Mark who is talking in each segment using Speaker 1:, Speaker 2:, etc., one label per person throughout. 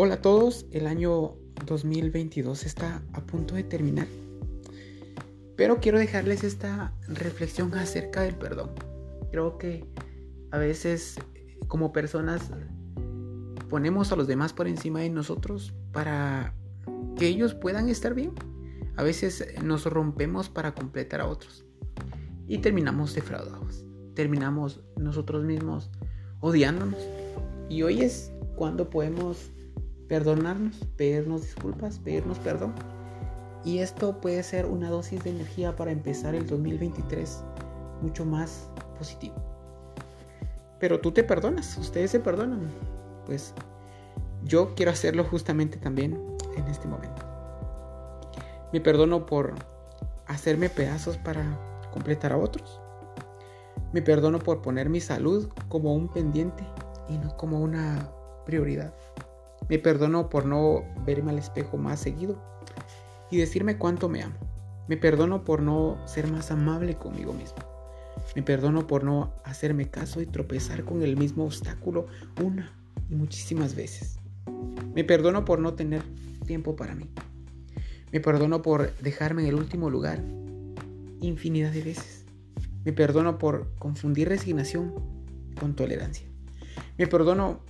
Speaker 1: Hola a todos, el año 2022 está a punto de terminar. Pero quiero dejarles esta reflexión acerca del perdón. Creo que a veces como personas ponemos a los demás por encima de nosotros para que ellos puedan estar bien. A veces nos rompemos para completar a otros y terminamos defraudados. Terminamos nosotros mismos odiándonos. Y hoy es cuando podemos perdonarnos, pedirnos disculpas, pedirnos perdón. Y esto puede ser una dosis de energía para empezar el 2023 mucho más positivo. Pero tú te perdonas, ustedes se perdonan. Pues yo quiero hacerlo justamente también en este momento. Me perdono por hacerme pedazos para completar a otros. Me perdono por poner mi salud como un pendiente y no como una prioridad. Me perdono por no verme al espejo más seguido y decirme cuánto me amo. Me perdono por no ser más amable conmigo mismo. Me perdono por no hacerme caso y tropezar con el mismo obstáculo una y muchísimas veces. Me perdono por no tener tiempo para mí. Me perdono por dejarme en el último lugar infinidad de veces. Me perdono por confundir resignación con tolerancia. Me perdono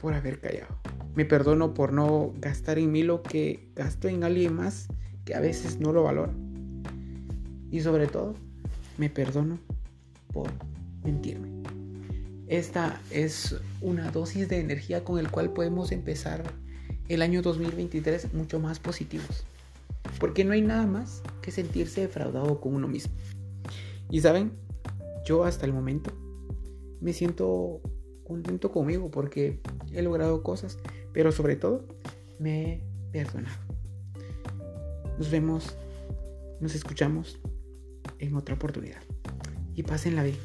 Speaker 1: por haber callado. Me perdono por no gastar en mí lo que gasto en alguien más que a veces no lo valora. Y sobre todo, me perdono por mentirme. Esta es una dosis de energía con el cual podemos empezar el año 2023 mucho más positivos. Porque no hay nada más que sentirse defraudado con uno mismo. Y saben, yo hasta el momento me siento contento conmigo porque he logrado cosas, pero sobre todo me he perdonado. Nos vemos, nos escuchamos en otra oportunidad. Y pasen la vida.